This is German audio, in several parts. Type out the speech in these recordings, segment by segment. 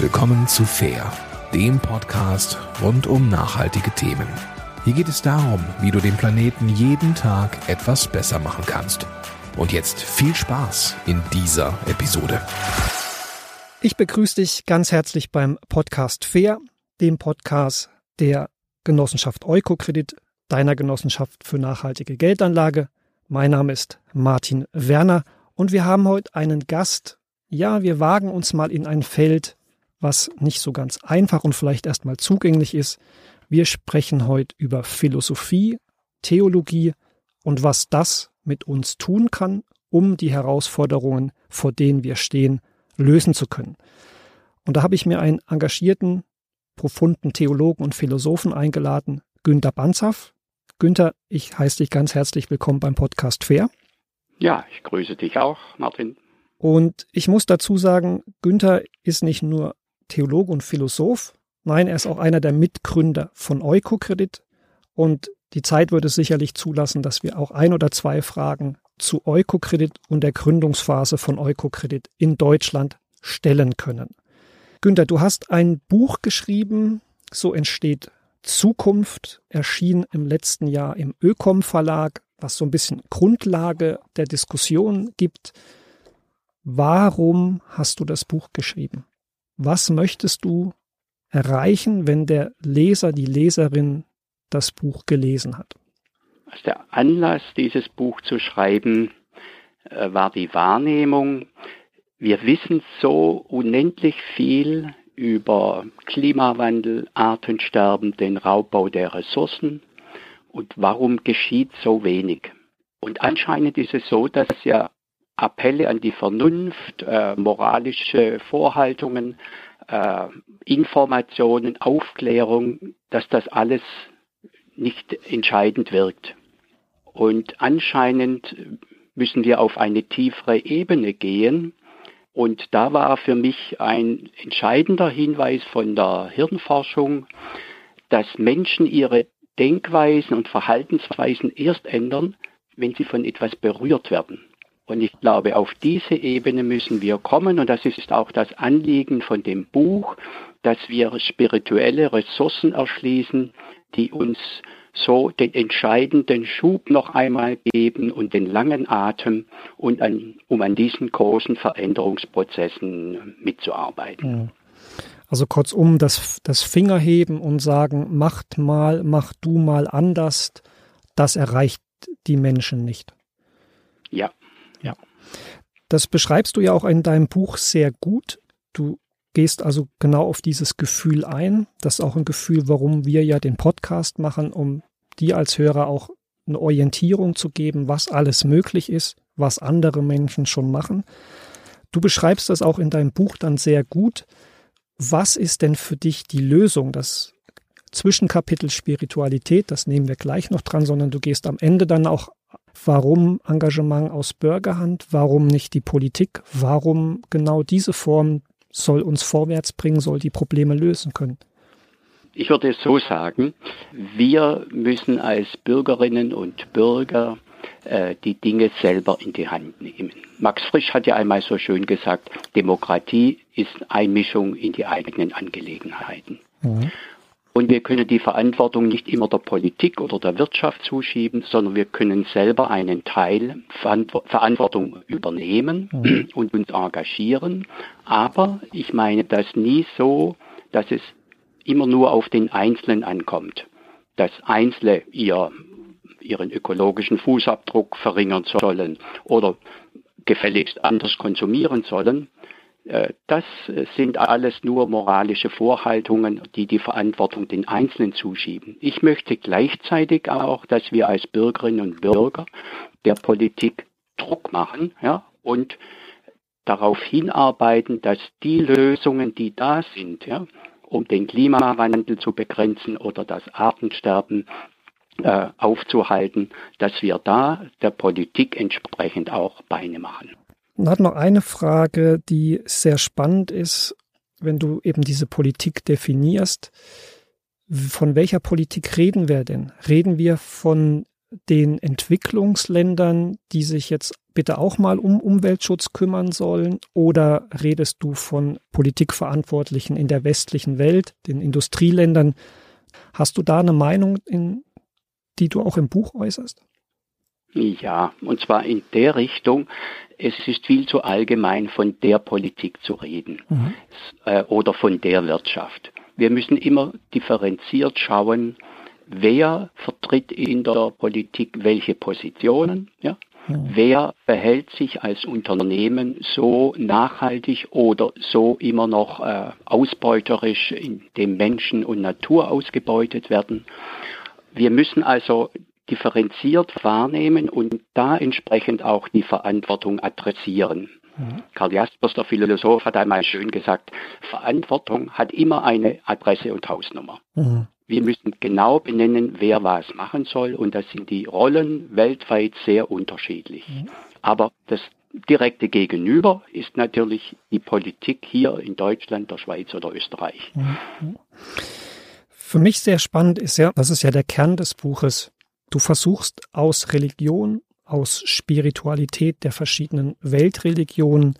Willkommen zu Fair, dem Podcast rund um nachhaltige Themen. Hier geht es darum, wie du den Planeten jeden Tag etwas besser machen kannst. Und jetzt viel Spaß in dieser Episode. Ich begrüße dich ganz herzlich beim Podcast Fair, dem Podcast der Genossenschaft Eukokredit, deiner Genossenschaft für nachhaltige Geldanlage. Mein Name ist Martin Werner und wir haben heute einen Gast. Ja, wir wagen uns mal in ein Feld, was nicht so ganz einfach und vielleicht erstmal zugänglich ist. Wir sprechen heute über Philosophie, Theologie und was das mit uns tun kann, um die Herausforderungen, vor denen wir stehen, lösen zu können. Und da habe ich mir einen engagierten, profunden Theologen und Philosophen eingeladen, Günter Banzaf. Günter, ich heiße dich ganz herzlich willkommen beim Podcast Fair. Ja, ich grüße dich auch, Martin. Und ich muss dazu sagen, Günther ist nicht nur Theologe und Philosoph. Nein, er ist auch einer der Mitgründer von Eukokredit. Und die Zeit würde sicherlich zulassen, dass wir auch ein oder zwei Fragen zu Eukokredit und der Gründungsphase von Eukokredit in Deutschland stellen können. Günther, du hast ein Buch geschrieben, so entsteht Zukunft, erschien im letzten Jahr im Ökom Verlag, was so ein bisschen Grundlage der Diskussion gibt. Warum hast du das Buch geschrieben? Was möchtest du erreichen, wenn der Leser, die Leserin das Buch gelesen hat? Der Anlass, dieses Buch zu schreiben, äh, war die Wahrnehmung, wir wissen so unendlich viel über Klimawandel, Artensterben, den Raubbau der Ressourcen und warum geschieht so wenig. Und anscheinend ist es so, dass ja Appelle an die Vernunft, äh, moralische Vorhaltungen, äh, Informationen, Aufklärung, dass das alles nicht entscheidend wirkt. Und anscheinend müssen wir auf eine tiefere Ebene gehen. Und da war für mich ein entscheidender Hinweis von der Hirnforschung, dass Menschen ihre Denkweisen und Verhaltensweisen erst ändern, wenn sie von etwas berührt werden. Und ich glaube, auf diese Ebene müssen wir kommen. Und das ist auch das Anliegen von dem Buch, dass wir spirituelle Ressourcen erschließen, die uns so den entscheidenden Schub noch einmal geben und den langen Atem und an, um an diesen großen Veränderungsprozessen mitzuarbeiten. Also kurzum, das, das Fingerheben und sagen, macht mal, mach du mal anders, das erreicht die Menschen nicht. Ja. Ja. Das beschreibst du ja auch in deinem Buch sehr gut. Du gehst also genau auf dieses Gefühl ein. Das ist auch ein Gefühl, warum wir ja den Podcast machen, um dir als Hörer auch eine Orientierung zu geben, was alles möglich ist, was andere Menschen schon machen. Du beschreibst das auch in deinem Buch dann sehr gut. Was ist denn für dich die Lösung? Das Zwischenkapitel Spiritualität, das nehmen wir gleich noch dran, sondern du gehst am Ende dann auch Warum Engagement aus Bürgerhand? Warum nicht die Politik? Warum genau diese Form soll uns vorwärts bringen, soll die Probleme lösen können? Ich würde es so sagen, wir müssen als Bürgerinnen und Bürger äh, die Dinge selber in die Hand nehmen. Max Frisch hat ja einmal so schön gesagt, Demokratie ist Einmischung in die eigenen Angelegenheiten. Mhm. Und wir können die Verantwortung nicht immer der Politik oder der Wirtschaft zuschieben, sondern wir können selber einen Teil Verantwortung übernehmen mhm. und uns engagieren. Aber ich meine das nie so, dass es immer nur auf den Einzelnen ankommt, dass Einzelne ihr, ihren ökologischen Fußabdruck verringern sollen oder gefälligst anders konsumieren sollen, das sind alles nur moralische Vorhaltungen, die die Verantwortung den Einzelnen zuschieben. Ich möchte gleichzeitig auch, dass wir als Bürgerinnen und Bürger der Politik Druck machen ja, und darauf hinarbeiten, dass die Lösungen, die da sind, ja, um den Klimawandel zu begrenzen oder das Artensterben äh, aufzuhalten, dass wir da der Politik entsprechend auch Beine machen. Und hat noch eine Frage, die sehr spannend ist, wenn du eben diese Politik definierst. Von welcher Politik reden wir denn? Reden wir von den Entwicklungsländern, die sich jetzt bitte auch mal um Umweltschutz kümmern sollen? Oder redest du von Politikverantwortlichen in der westlichen Welt, den Industrieländern? Hast du da eine Meinung, in, die du auch im Buch äußerst? Ja, und zwar in der Richtung, es ist viel zu allgemein von der Politik zu reden mhm. äh, oder von der Wirtschaft. Wir müssen immer differenziert schauen, wer vertritt in der Politik welche Positionen, ja? Mhm. Wer verhält sich als Unternehmen so nachhaltig oder so immer noch äh, ausbeuterisch, indem Menschen und Natur ausgebeutet werden? Wir müssen also differenziert wahrnehmen und da entsprechend auch die Verantwortung adressieren. Mhm. Karl Jaspers, der Philosoph, hat einmal schön gesagt, Verantwortung hat immer eine Adresse und Hausnummer. Mhm. Wir müssen genau benennen, wer was machen soll und da sind die Rollen weltweit sehr unterschiedlich. Mhm. Aber das direkte Gegenüber ist natürlich die Politik hier in Deutschland, der Schweiz oder Österreich. Mhm. Für mich sehr spannend ist ja, das ist ja der Kern des Buches, Du versuchst aus Religion, aus Spiritualität der verschiedenen Weltreligionen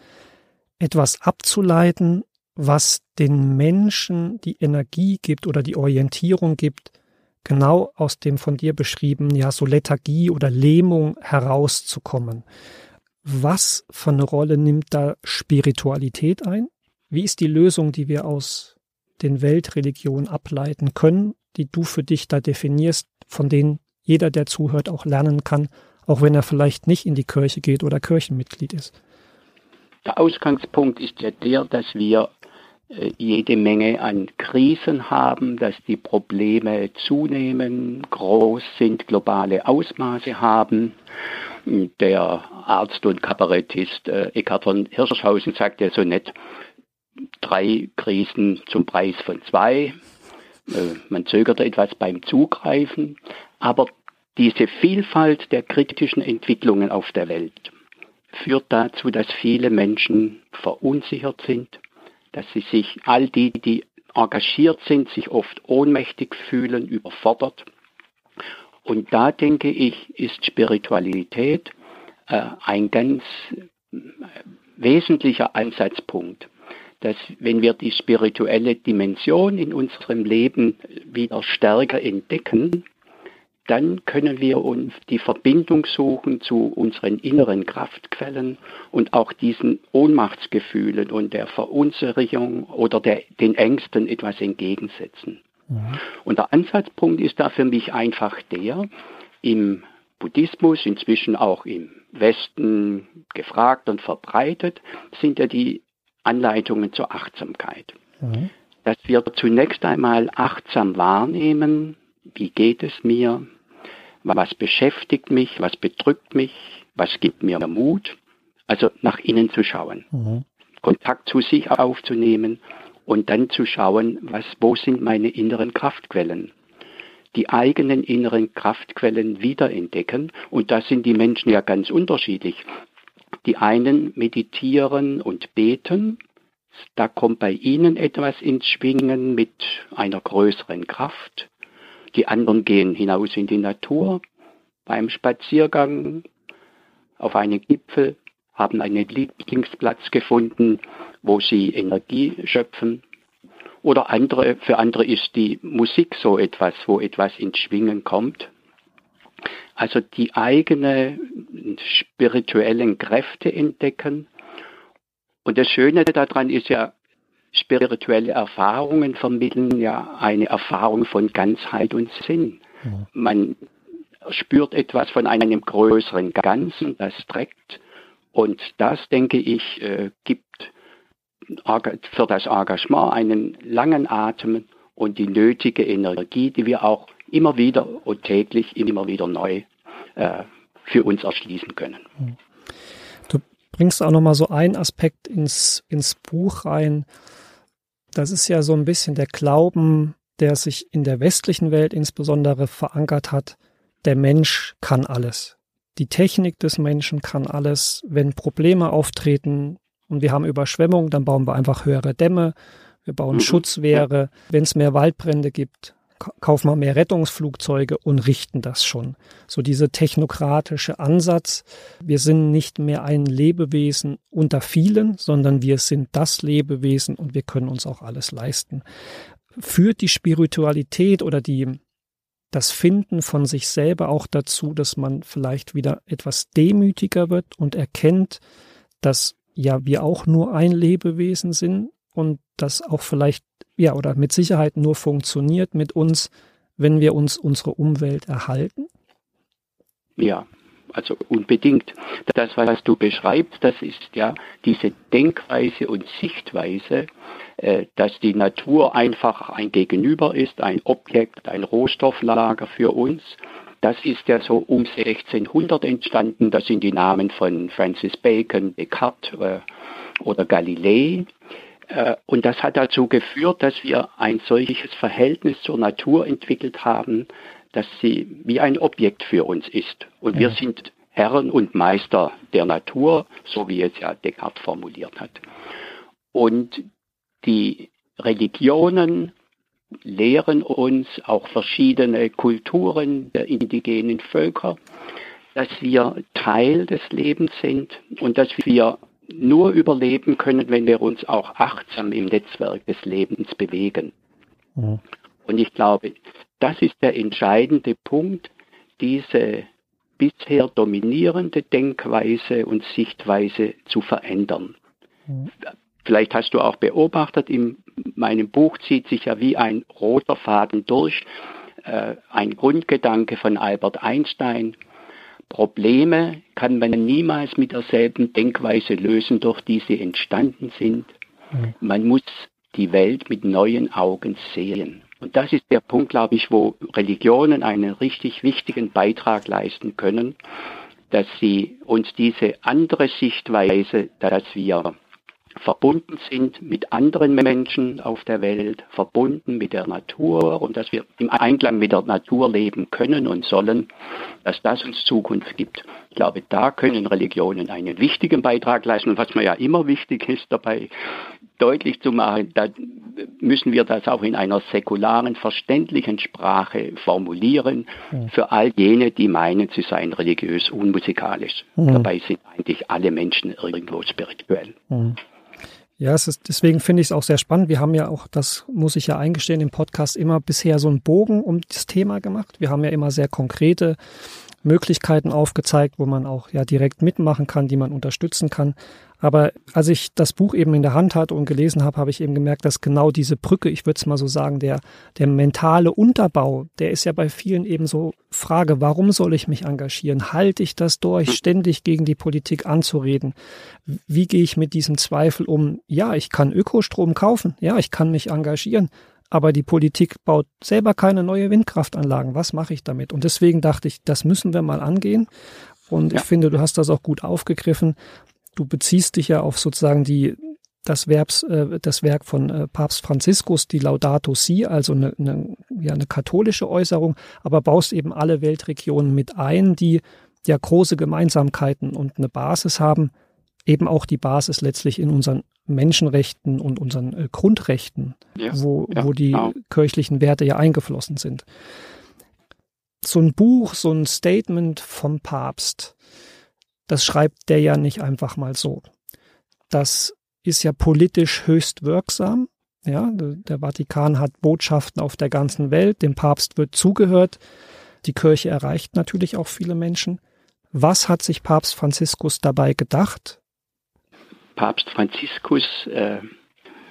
etwas abzuleiten, was den Menschen die Energie gibt oder die Orientierung gibt, genau aus dem von dir beschriebenen, ja, so Lethargie oder Lähmung herauszukommen. Was für eine Rolle nimmt da Spiritualität ein? Wie ist die Lösung, die wir aus den Weltreligionen ableiten können, die du für dich da definierst, von denen jeder, der zuhört, auch lernen kann, auch wenn er vielleicht nicht in die Kirche geht oder Kirchenmitglied ist? Der Ausgangspunkt ist ja der, dass wir äh, jede Menge an Krisen haben, dass die Probleme zunehmen, groß sind, globale Ausmaße haben. Der Arzt und Kabarettist äh, Eckhard von Hirschhausen sagt ja so nett, drei Krisen zum Preis von zwei. Äh, man zögert etwas beim Zugreifen, aber diese Vielfalt der kritischen Entwicklungen auf der Welt führt dazu, dass viele Menschen verunsichert sind, dass sie sich, all die, die engagiert sind, sich oft ohnmächtig fühlen, überfordert. Und da denke ich, ist Spiritualität äh, ein ganz äh, wesentlicher Ansatzpunkt, dass wenn wir die spirituelle Dimension in unserem Leben wieder stärker entdecken, dann können wir uns die Verbindung suchen zu unseren inneren Kraftquellen und auch diesen Ohnmachtsgefühlen und der Verunsicherung oder der, den Ängsten etwas entgegensetzen. Mhm. Und der Ansatzpunkt ist da für mich einfach der, im Buddhismus, inzwischen auch im Westen gefragt und verbreitet, sind ja die Anleitungen zur Achtsamkeit. Mhm. Dass wir zunächst einmal achtsam wahrnehmen, wie geht es mir, was beschäftigt mich, was bedrückt mich, was gibt mir Mut. Also nach innen zu schauen, mhm. Kontakt zu sich aufzunehmen und dann zu schauen, was, wo sind meine inneren Kraftquellen. Die eigenen inneren Kraftquellen wiederentdecken und da sind die Menschen ja ganz unterschiedlich. Die einen meditieren und beten, da kommt bei ihnen etwas ins Schwingen mit einer größeren Kraft. Die anderen gehen hinaus in die Natur beim Spaziergang auf einen Gipfel, haben einen Lieblingsplatz gefunden, wo sie Energie schöpfen. Oder andere, für andere ist die Musik so etwas, wo etwas ins Schwingen kommt. Also die eigenen spirituellen Kräfte entdecken. Und das Schöne daran ist ja, spirituelle Erfahrungen vermitteln ja eine Erfahrung von Ganzheit und Sinn. Ja. Man spürt etwas von einem größeren Ganzen, das trägt. Und das, denke ich, äh, gibt für das Engagement einen langen Atem und die nötige Energie, die wir auch immer wieder und täglich immer wieder neu äh, für uns erschließen können. Du bringst auch nochmal so einen Aspekt ins, ins Buch rein, das ist ja so ein bisschen der Glauben, der sich in der westlichen Welt insbesondere verankert hat. Der Mensch kann alles. Die Technik des Menschen kann alles. Wenn Probleme auftreten und wir haben Überschwemmungen, dann bauen wir einfach höhere Dämme. Wir bauen mhm. Schutzwehre. Wenn es mehr Waldbrände gibt, kaufen wir mehr Rettungsflugzeuge und richten das schon. So diese technokratische Ansatz, wir sind nicht mehr ein Lebewesen unter vielen, sondern wir sind das Lebewesen und wir können uns auch alles leisten. Führt die Spiritualität oder die, das Finden von sich selber auch dazu, dass man vielleicht wieder etwas demütiger wird und erkennt, dass ja wir auch nur ein Lebewesen sind und das auch vielleicht, ja, oder mit Sicherheit nur funktioniert mit uns, wenn wir uns unsere Umwelt erhalten? Ja, also unbedingt. Das, was du beschreibst, das ist ja diese Denkweise und Sichtweise, äh, dass die Natur einfach ein Gegenüber ist, ein Objekt, ein Rohstofflager für uns. Das ist ja so um 1600 entstanden. Das sind die Namen von Francis Bacon, Descartes äh, oder Galilei. Äh, und das hat dazu geführt, dass wir ein solches Verhältnis zur Natur entwickelt haben, dass sie wie ein Objekt für uns ist. Und ja. wir sind Herren und Meister der Natur, so wie es ja Descartes formuliert hat. Und die Religionen lehren uns, auch verschiedene Kulturen der indigenen Völker, dass wir Teil des Lebens sind und dass wir nur überleben können, wenn wir uns auch achtsam im Netzwerk des Lebens bewegen. Mhm. Und ich glaube, das ist der entscheidende Punkt, diese bisher dominierende Denkweise und Sichtweise zu verändern. Mhm. Vielleicht hast du auch beobachtet, in meinem Buch zieht sich ja wie ein roter Faden durch, äh, ein Grundgedanke von Albert Einstein, Probleme kann man niemals mit derselben Denkweise lösen, durch die sie entstanden sind. Mhm. Man muss die Welt mit neuen Augen sehen. Und das ist der Punkt, glaube ich, wo Religionen einen richtig wichtigen Beitrag leisten können, dass sie uns diese andere Sichtweise, dass wir verbunden sind mit anderen Menschen auf der Welt, verbunden mit der Natur und dass wir im Einklang mit der Natur leben können und sollen, dass das uns Zukunft gibt. Ich glaube, da können Religionen einen wichtigen Beitrag leisten. Und was mir ja immer wichtig ist, dabei deutlich zu machen, da müssen wir das auch in einer säkularen, verständlichen Sprache formulieren, mhm. für all jene, die meinen, sie seien religiös unmusikalisch. Mhm. Dabei sind eigentlich alle Menschen irgendwo spirituell. Mhm. Ja, es ist, deswegen finde ich es auch sehr spannend. Wir haben ja auch, das muss ich ja eingestehen, im Podcast immer bisher so einen Bogen um das Thema gemacht. Wir haben ja immer sehr konkrete Möglichkeiten aufgezeigt, wo man auch ja direkt mitmachen kann, die man unterstützen kann. Aber als ich das Buch eben in der Hand hatte und gelesen habe, habe ich eben gemerkt, dass genau diese Brücke, ich würde es mal so sagen, der, der mentale Unterbau, der ist ja bei vielen eben so Frage, warum soll ich mich engagieren? Halte ich das durch, ständig gegen die Politik anzureden? Wie gehe ich mit diesem Zweifel um? Ja, ich kann Ökostrom kaufen, ja, ich kann mich engagieren, aber die Politik baut selber keine neue Windkraftanlagen. Was mache ich damit? Und deswegen dachte ich, das müssen wir mal angehen. Und ja. ich finde, du hast das auch gut aufgegriffen du beziehst dich ja auf sozusagen die das, Verbs, äh, das Werk von äh, Papst Franziskus, die Laudato Si, also eine, eine, ja, eine katholische Äußerung, aber baust eben alle Weltregionen mit ein, die ja große Gemeinsamkeiten und eine Basis haben, eben auch die Basis letztlich in unseren Menschenrechten und unseren äh, Grundrechten, ja, wo, ja, wo die genau. kirchlichen Werte ja eingeflossen sind. So ein Buch, so ein Statement vom Papst, das schreibt der ja nicht einfach mal so. Das ist ja politisch höchst wirksam. Ja, der Vatikan hat Botschaften auf der ganzen Welt, dem Papst wird zugehört. Die Kirche erreicht natürlich auch viele Menschen. Was hat sich Papst Franziskus dabei gedacht? Papst Franziskus äh,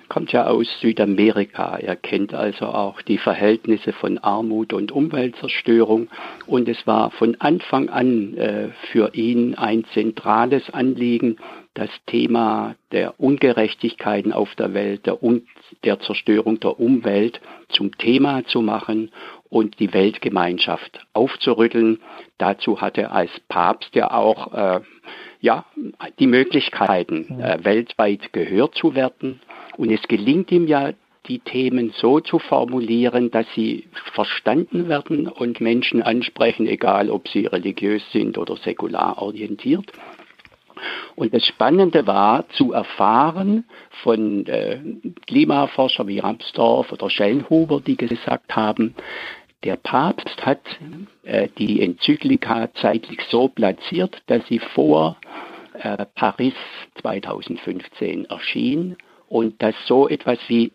kommt ja aus Südamerika. Er kennt also auch die Verhältnisse von Armut und Umweltzerstörung. Und es war von Anfang an äh, für ihn ein zentrales Anliegen, das Thema der Ungerechtigkeiten auf der Welt, der, Un der Zerstörung der Umwelt zum Thema zu machen und die Weltgemeinschaft aufzurütteln. Dazu hat er als Papst ja auch äh, ja, die Möglichkeiten, äh, weltweit gehört zu werden. Und es gelingt ihm ja, die Themen so zu formulieren, dass sie verstanden werden und Menschen ansprechen, egal ob sie religiös sind oder säkular orientiert. Und das Spannende war zu erfahren von äh, Klimaforscher wie Ramsdorff oder Schellnhuber, die gesagt haben, der Papst hat äh, die Enzyklika zeitlich so platziert, dass sie vor äh, Paris 2015 erschien und dass so etwas wie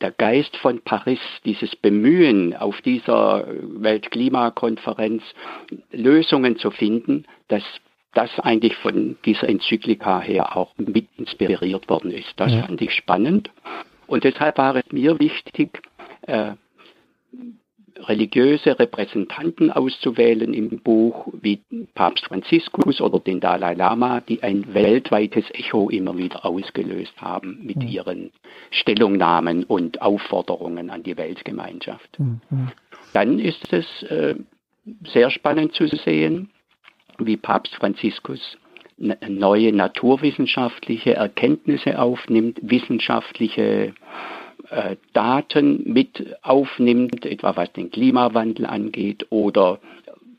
der Geist von Paris, dieses Bemühen auf dieser Weltklimakonferenz Lösungen zu finden, dass das eigentlich von dieser Enzyklika her auch mit inspiriert worden ist. Das ja. fand ich spannend. Und deshalb war es mir wichtig, äh, religiöse Repräsentanten auszuwählen im Buch wie Papst Franziskus oder den Dalai Lama, die ein weltweites Echo immer wieder ausgelöst haben mit mhm. ihren Stellungnahmen und Aufforderungen an die Weltgemeinschaft. Mhm. Dann ist es äh, sehr spannend zu sehen, wie Papst Franziskus neue naturwissenschaftliche Erkenntnisse aufnimmt, wissenschaftliche äh, Daten mit aufnimmt, etwa was den Klimawandel angeht oder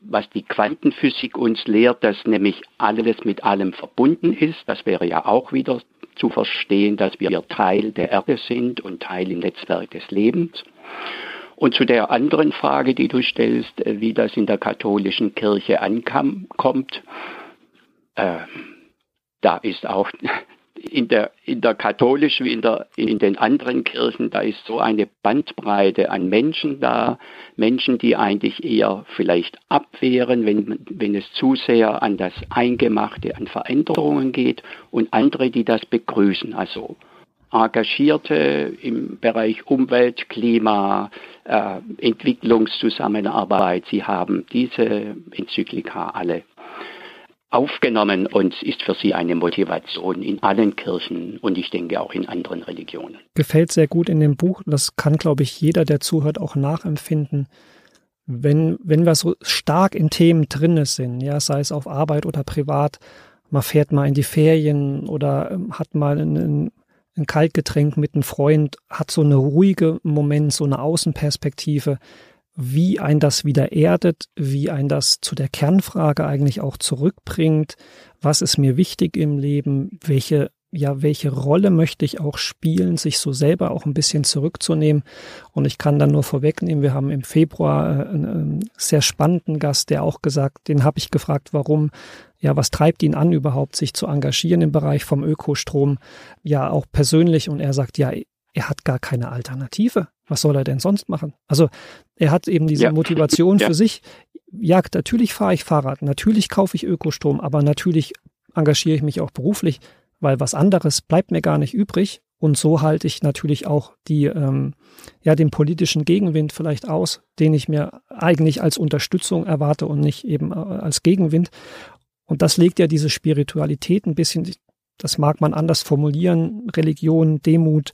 was die Quantenphysik uns lehrt, dass nämlich alles mit allem verbunden ist. Das wäre ja auch wieder zu verstehen, dass wir Teil der Erde sind und Teil im Netzwerk des Lebens. Und zu der anderen Frage, die du stellst, äh, wie das in der katholischen Kirche ankommt, äh, da ist auch in der, in der katholischen wie in, der, in den anderen Kirchen, da ist so eine Bandbreite an Menschen da, Menschen, die eigentlich eher vielleicht abwehren, wenn, wenn es zu sehr an das Eingemachte, an Veränderungen geht. Und andere, die das begrüßen, also Engagierte im Bereich Umwelt, Klima, äh, Entwicklungszusammenarbeit. Sie haben diese Enzyklika alle aufgenommen und ist für sie eine Motivation in allen Kirchen und ich denke auch in anderen Religionen. Gefällt sehr gut in dem Buch. Das kann, glaube ich, jeder, der zuhört, auch nachempfinden. Wenn, wenn wir so stark in Themen drin sind, ja, sei es auf Arbeit oder privat, man fährt mal in die Ferien oder ähm, hat mal einen, ein Kaltgetränk mit einem Freund, hat so eine ruhige Moment, so eine Außenperspektive, wie ein das wieder erdet, wie ein das zu der Kernfrage eigentlich auch zurückbringt, was ist mir wichtig im Leben, welche ja, welche Rolle möchte ich auch spielen, sich so selber auch ein bisschen zurückzunehmen. Und ich kann dann nur vorwegnehmen, wir haben im Februar äh, einen sehr spannenden Gast, der auch gesagt, den habe ich gefragt, warum, ja, was treibt ihn an überhaupt, sich zu engagieren im Bereich vom Ökostrom, ja, auch persönlich. Und er sagt, ja, er hat gar keine Alternative. Was soll er denn sonst machen? Also er hat eben diese ja. Motivation ja. für sich. Ja, natürlich fahre ich Fahrrad, natürlich kaufe ich Ökostrom, aber natürlich engagiere ich mich auch beruflich, weil was anderes bleibt mir gar nicht übrig. Und so halte ich natürlich auch die, ähm, ja, den politischen Gegenwind vielleicht aus, den ich mir eigentlich als Unterstützung erwarte und nicht eben äh, als Gegenwind. Und das legt ja diese Spiritualität ein bisschen, das mag man anders formulieren, Religion, Demut,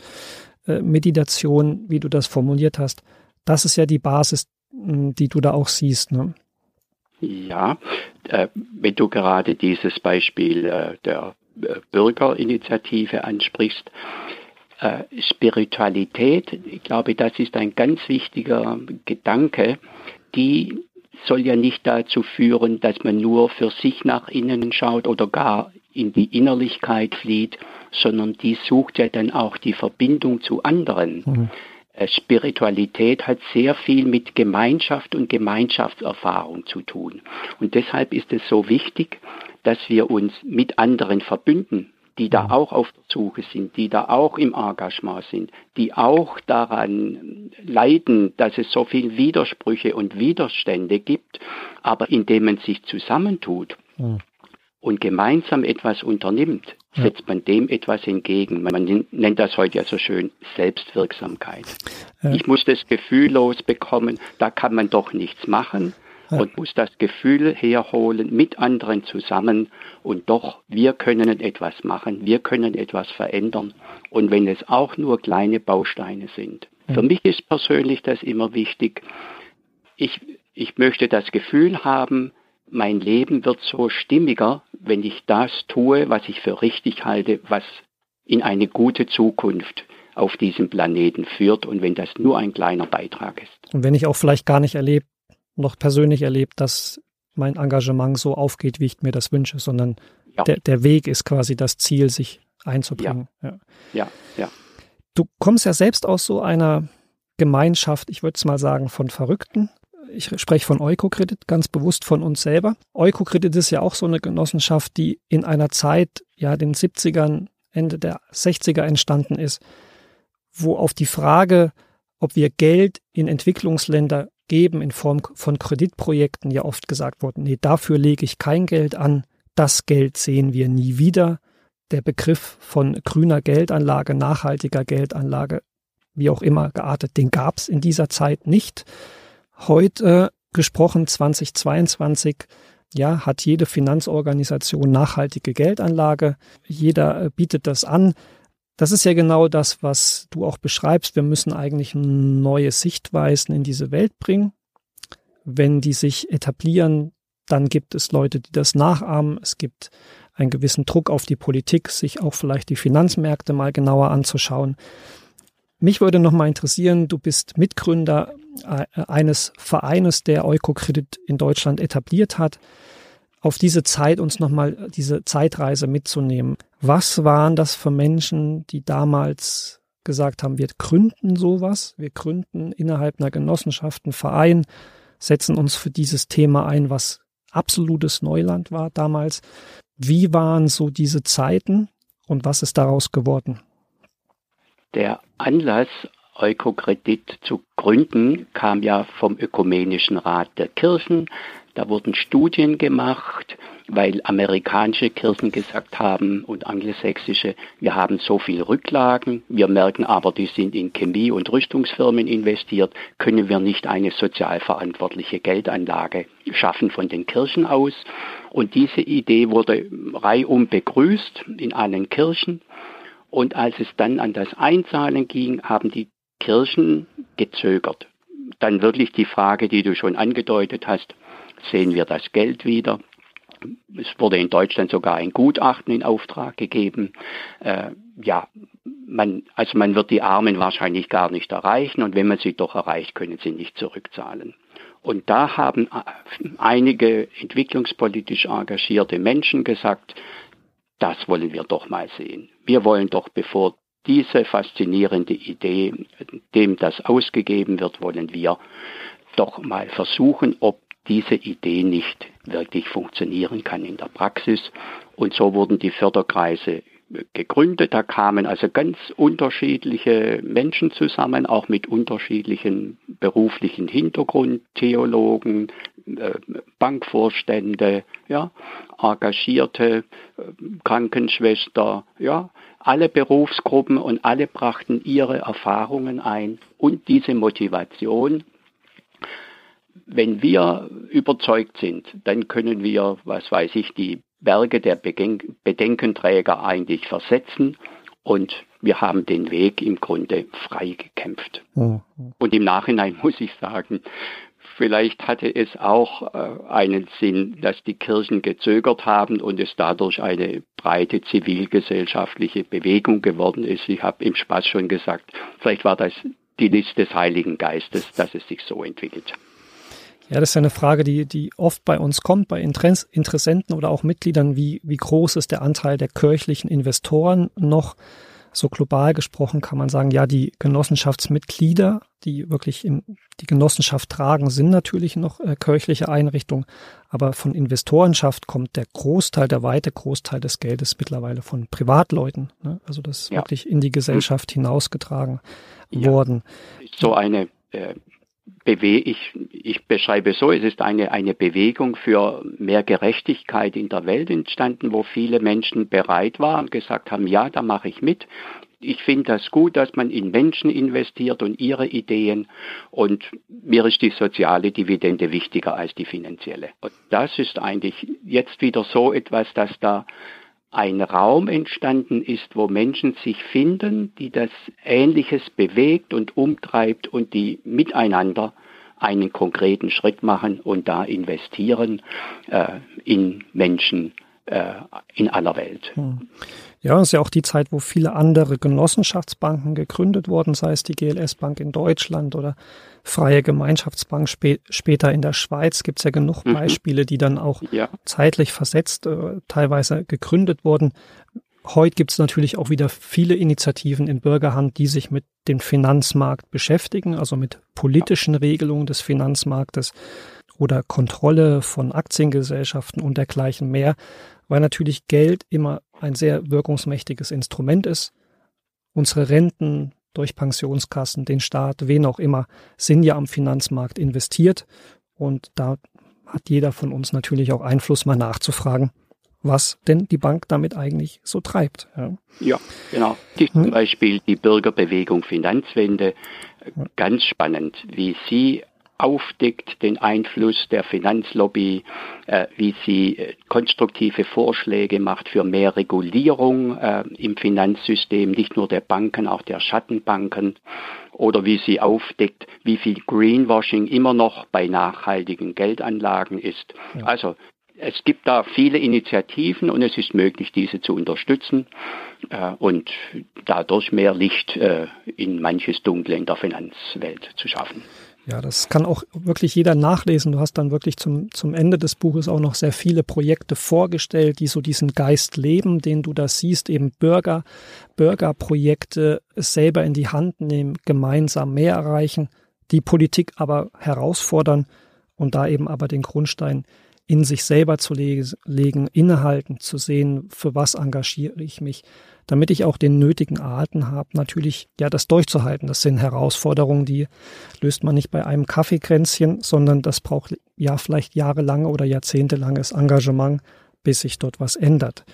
äh, Meditation, wie du das formuliert hast, das ist ja die Basis, die du da auch siehst. Ne? Ja, äh, wenn du gerade dieses Beispiel äh, der Bürgerinitiative ansprichst, Spiritualität, ich glaube, das ist ein ganz wichtiger Gedanke, die soll ja nicht dazu führen, dass man nur für sich nach innen schaut oder gar in die Innerlichkeit flieht, sondern die sucht ja dann auch die Verbindung zu anderen. Mhm. Äh, Spiritualität hat sehr viel mit Gemeinschaft und Gemeinschaftserfahrung zu tun. Und deshalb ist es so wichtig, dass wir uns mit anderen verbünden, die da mhm. auch auf der Suche sind, die da auch im Engagement sind, die auch daran leiden, dass es so viel Widersprüche und Widerstände gibt, aber indem man sich zusammentut, mhm und gemeinsam etwas unternimmt, setzt man dem etwas entgegen. Man nennt das heute ja so schön Selbstwirksamkeit. Ja. Ich muss das Gefühl losbekommen, da kann man doch nichts machen ja. und muss das Gefühl herholen mit anderen zusammen und doch, wir können etwas machen, wir können etwas verändern und wenn es auch nur kleine Bausteine sind. Ja. Für mich ist persönlich das immer wichtig. Ich, ich möchte das Gefühl haben, mein Leben wird so stimmiger, wenn ich das tue, was ich für richtig halte, was in eine gute Zukunft auf diesem Planeten führt und wenn das nur ein kleiner Beitrag ist. Und wenn ich auch vielleicht gar nicht erlebe, noch persönlich erlebt, dass mein Engagement so aufgeht, wie ich mir das wünsche, sondern ja. der, der Weg ist quasi das Ziel, sich einzubringen. Ja. ja, ja. Du kommst ja selbst aus so einer Gemeinschaft, ich würde es mal sagen, von Verrückten. Ich spreche von Eukokredit, ganz bewusst von uns selber. Eukokredit ist ja auch so eine Genossenschaft, die in einer Zeit, ja, den 70ern, Ende der 60er entstanden ist, wo auf die Frage, ob wir Geld in Entwicklungsländer geben in Form von Kreditprojekten, ja oft gesagt wurde, nee, dafür lege ich kein Geld an, das Geld sehen wir nie wieder. Der Begriff von grüner Geldanlage, nachhaltiger Geldanlage, wie auch immer geartet, den gab es in dieser Zeit nicht. Heute gesprochen 2022 ja, hat jede Finanzorganisation nachhaltige Geldanlage. Jeder äh, bietet das an. Das ist ja genau das, was du auch beschreibst. Wir müssen eigentlich neue Sichtweisen in diese Welt bringen. Wenn die sich etablieren, dann gibt es Leute, die das nachahmen. Es gibt einen gewissen Druck auf die Politik, sich auch vielleicht die Finanzmärkte mal genauer anzuschauen. Mich würde noch mal interessieren, du bist Mitgründer äh, eines Vereines, der Eukokredit in Deutschland etabliert hat auf diese Zeit uns nochmal diese Zeitreise mitzunehmen. Was waren das für Menschen, die damals gesagt haben, wir gründen sowas, wir gründen innerhalb einer Genossenschaft einen Verein, setzen uns für dieses Thema ein, was absolutes Neuland war damals. Wie waren so diese Zeiten und was ist daraus geworden? Der Anlass, Eukokredit zu gründen, kam ja vom Ökumenischen Rat der Kirchen, da wurden Studien gemacht, weil amerikanische Kirchen gesagt haben und angelsächsische, wir haben so viel Rücklagen, wir merken aber, die sind in Chemie- und Rüstungsfirmen investiert, können wir nicht eine sozial verantwortliche Geldanlage schaffen von den Kirchen aus. Und diese Idee wurde reihum begrüßt in allen Kirchen. Und als es dann an das Einzahlen ging, haben die Kirchen gezögert. Dann wirklich die Frage, die du schon angedeutet hast, sehen wir das Geld wieder. Es wurde in Deutschland sogar ein Gutachten in Auftrag gegeben. Äh, ja, man, also man wird die Armen wahrscheinlich gar nicht erreichen und wenn man sie doch erreicht, können sie nicht zurückzahlen. Und da haben äh, einige entwicklungspolitisch engagierte Menschen gesagt, das wollen wir doch mal sehen. Wir wollen doch, bevor diese faszinierende Idee, dem das ausgegeben wird, wollen wir doch mal versuchen, ob diese Idee nicht wirklich funktionieren kann in der Praxis. Und so wurden die Förderkreise gegründet. Da kamen also ganz unterschiedliche Menschen zusammen, auch mit unterschiedlichen beruflichen Hintergrund, Theologen, äh, Bankvorstände, ja, engagierte äh, Krankenschwester, ja, alle Berufsgruppen und alle brachten ihre Erfahrungen ein und diese Motivation, wenn wir überzeugt sind, dann können wir, was weiß ich, die Berge der Bedenkenträger eigentlich versetzen und wir haben den Weg im Grunde frei gekämpft. Mhm. Und im Nachhinein muss ich sagen, vielleicht hatte es auch äh, einen Sinn, dass die Kirchen gezögert haben und es dadurch eine breite zivilgesellschaftliche Bewegung geworden ist. Ich habe im Spaß schon gesagt, vielleicht war das die List des Heiligen Geistes, dass es sich so entwickelt. Ja, das ist eine Frage, die, die oft bei uns kommt, bei Interessenten oder auch Mitgliedern. Wie, wie groß ist der Anteil der kirchlichen Investoren noch? So global gesprochen kann man sagen, ja, die Genossenschaftsmitglieder, die wirklich in, die Genossenschaft tragen, sind natürlich noch äh, kirchliche Einrichtungen. Aber von Investorenschaft kommt der Großteil, der weite Großteil des Geldes mittlerweile von Privatleuten. Ne? Also das ist ja. wirklich in die Gesellschaft hinausgetragen ja. worden. So eine äh, bewe ich, ich beschreibe so, es ist eine, eine Bewegung für mehr Gerechtigkeit in der Welt entstanden, wo viele Menschen bereit waren gesagt haben, ja, da mache ich mit. Ich finde das gut, dass man in Menschen investiert und ihre Ideen. Und mir ist die soziale Dividende wichtiger als die finanzielle. Und das ist eigentlich jetzt wieder so etwas, dass da ein Raum entstanden ist, wo Menschen sich finden, die das Ähnliches bewegt und umtreibt und die miteinander einen konkreten Schritt machen und da investieren äh, in Menschen äh, in aller Welt. Hm. Ja, das ist ja auch die Zeit, wo viele andere Genossenschaftsbanken gegründet wurden, sei es die GLS Bank in Deutschland oder Freie Gemeinschaftsbank spä später in der Schweiz. Gibt es ja genug mhm. Beispiele, die dann auch ja. zeitlich versetzt äh, teilweise gegründet wurden. Heute gibt es natürlich auch wieder viele Initiativen in Bürgerhand, die sich mit dem Finanzmarkt beschäftigen, also mit politischen Regelungen des Finanzmarktes oder Kontrolle von Aktiengesellschaften und dergleichen mehr, weil natürlich Geld immer ein sehr wirkungsmächtiges Instrument ist. Unsere Renten durch Pensionskassen, den Staat, wen auch immer, sind ja am Finanzmarkt investiert und da hat jeder von uns natürlich auch Einfluss, mal nachzufragen, was denn die Bank damit eigentlich so treibt. Ja, ja genau. Die, hm? Zum Beispiel die Bürgerbewegung Finanzwende. Ganz spannend, wie sie aufdeckt den Einfluss der Finanzlobby, äh, wie sie äh, konstruktive Vorschläge macht für mehr Regulierung äh, im Finanzsystem, nicht nur der Banken, auch der Schattenbanken, oder wie sie aufdeckt, wie viel Greenwashing immer noch bei nachhaltigen Geldanlagen ist. Ja. Also es gibt da viele Initiativen und es ist möglich, diese zu unterstützen äh, und dadurch mehr Licht äh, in manches Dunkle in der Finanzwelt zu schaffen. Ja, das kann auch wirklich jeder nachlesen. Du hast dann wirklich zum, zum Ende des Buches auch noch sehr viele Projekte vorgestellt, die so diesen Geist leben, den du da siehst, eben Bürger, Bürgerprojekte selber in die Hand nehmen, gemeinsam mehr erreichen, die Politik aber herausfordern und da eben aber den Grundstein in sich selber zu legen, innehalten, zu sehen, für was engagiere ich mich, damit ich auch den nötigen Atem habe, natürlich ja das durchzuhalten. Das sind Herausforderungen, die löst man nicht bei einem Kaffeekränzchen, sondern das braucht ja vielleicht jahrelange oder jahrzehntelanges Engagement, bis sich dort was ändert.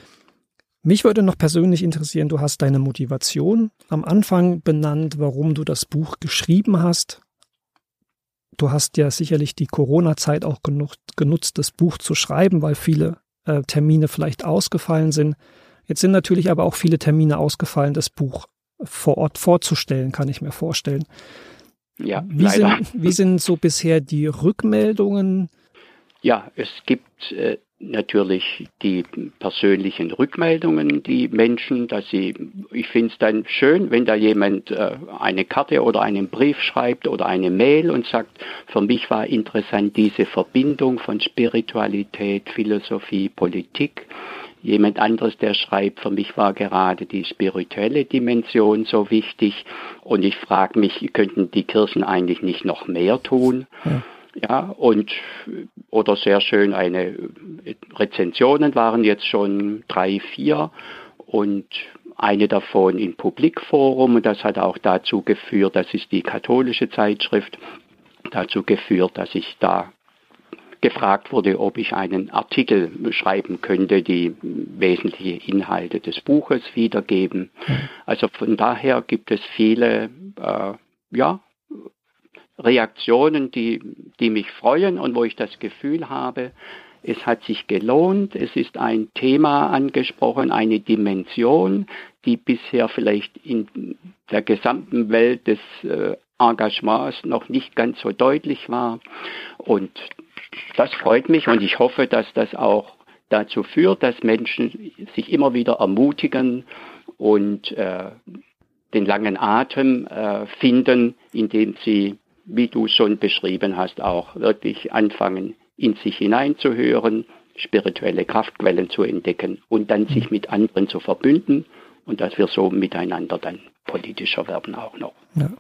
Mich würde noch persönlich interessieren, du hast deine Motivation am Anfang benannt, warum du das Buch geschrieben hast. Du hast ja sicherlich die Corona-Zeit auch genutzt, das Buch zu schreiben, weil viele äh, Termine vielleicht ausgefallen sind. Jetzt sind natürlich aber auch viele Termine ausgefallen, das Buch vor Ort vorzustellen, kann ich mir vorstellen. Ja, wie leider. Sind, wie sind so bisher die Rückmeldungen? Ja, es gibt äh, natürlich die persönlichen Rückmeldungen, die Menschen, dass sie, ich finde es dann schön, wenn da jemand äh, eine Karte oder einen Brief schreibt oder eine Mail und sagt, für mich war interessant diese Verbindung von Spiritualität, Philosophie, Politik. Jemand anderes, der schreibt, für mich war gerade die spirituelle Dimension so wichtig und ich frage mich, könnten die Kirchen eigentlich nicht noch mehr tun? Ja. Ja, und oder sehr schön eine Rezensionen waren jetzt schon drei, vier und eine davon im Publikforum und das hat auch dazu geführt, das ist die katholische Zeitschrift, dazu geführt, dass ich da gefragt wurde, ob ich einen Artikel schreiben könnte, die wesentliche Inhalte des Buches wiedergeben. Also von daher gibt es viele äh, ja, Reaktionen, die, die mich freuen und wo ich das Gefühl habe, es hat sich gelohnt, es ist ein Thema angesprochen, eine Dimension, die bisher vielleicht in der gesamten Welt des äh, Engagements noch nicht ganz so deutlich war. Und das freut mich und ich hoffe, dass das auch dazu führt, dass Menschen sich immer wieder ermutigen und äh, den langen Atem äh, finden, indem sie wie du schon beschrieben hast, auch wirklich anfangen, in sich hineinzuhören, spirituelle Kraftquellen zu entdecken und dann sich mit anderen zu verbünden und dass wir so miteinander dann politischer werden auch noch. Ja.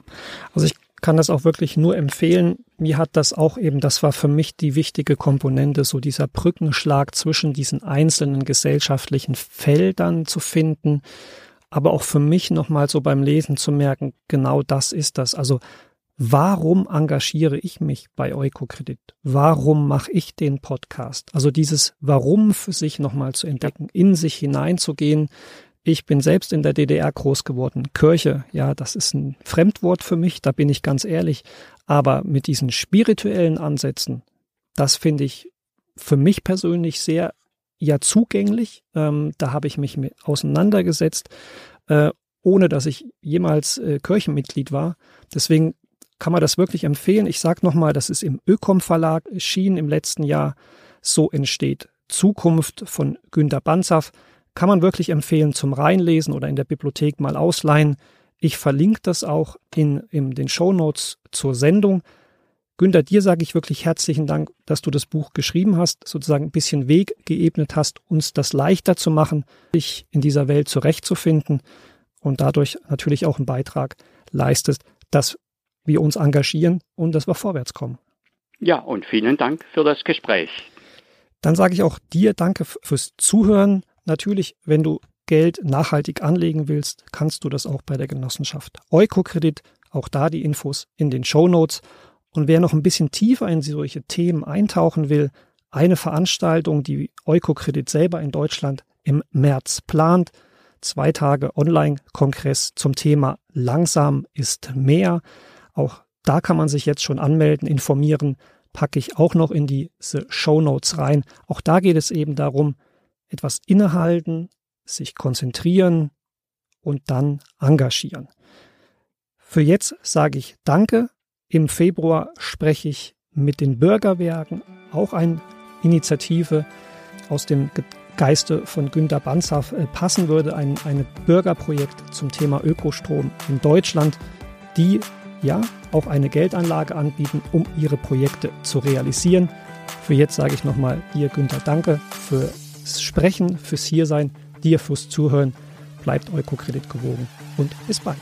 Also ich kann das auch wirklich nur empfehlen. Mir hat das auch eben, das war für mich die wichtige Komponente, so dieser Brückenschlag zwischen diesen einzelnen gesellschaftlichen Feldern zu finden, aber auch für mich nochmal so beim Lesen zu merken, genau das ist das. Also warum engagiere ich mich bei Eukokredit? Warum mache ich den Podcast? Also dieses Warum für sich nochmal zu entdecken, in sich hineinzugehen. Ich bin selbst in der DDR groß geworden. Kirche, ja, das ist ein Fremdwort für mich, da bin ich ganz ehrlich. Aber mit diesen spirituellen Ansätzen, das finde ich für mich persönlich sehr ja zugänglich. Ähm, da habe ich mich mit auseinandergesetzt, äh, ohne dass ich jemals äh, Kirchenmitglied war. Deswegen kann man das wirklich empfehlen. Ich sage nochmal, das ist im Ökom Verlag erschienen im letzten Jahr. So entsteht Zukunft von Günter Banzaf. Kann man wirklich empfehlen zum Reinlesen oder in der Bibliothek mal ausleihen. Ich verlinke das auch in, in den Show Notes zur Sendung. Günter, dir sage ich wirklich herzlichen Dank, dass du das Buch geschrieben hast, sozusagen ein bisschen Weg geebnet hast, uns das leichter zu machen, dich in dieser Welt zurechtzufinden und dadurch natürlich auch einen Beitrag leistest, dass wir uns engagieren und dass wir vorwärts kommen. Ja, und vielen Dank für das Gespräch. Dann sage ich auch dir Danke fürs Zuhören. Natürlich, wenn du Geld nachhaltig anlegen willst, kannst du das auch bei der Genossenschaft Eukokredit. Auch da die Infos in den Show Notes. Und wer noch ein bisschen tiefer in solche Themen eintauchen will, eine Veranstaltung, die Eukokredit selber in Deutschland im März plant. Zwei Tage Online-Kongress zum Thema Langsam ist mehr. Auch da kann man sich jetzt schon anmelden, informieren. Packe ich auch noch in diese Show Notes rein. Auch da geht es eben darum, etwas innehalten, sich konzentrieren und dann engagieren. Für jetzt sage ich Danke im Februar spreche ich mit den Bürgerwerken, auch eine Initiative aus dem Geiste von Günter Banzhaf äh, passen würde, ein, ein Bürgerprojekt zum Thema Ökostrom in Deutschland, die ja auch eine Geldanlage anbieten, um ihre Projekte zu realisieren. Für jetzt sage ich nochmal dir, Günther, danke Sprechen, fürs Hiersein, dir fürs Zuhören. Bleibt Eukokredit gewogen und bis bald.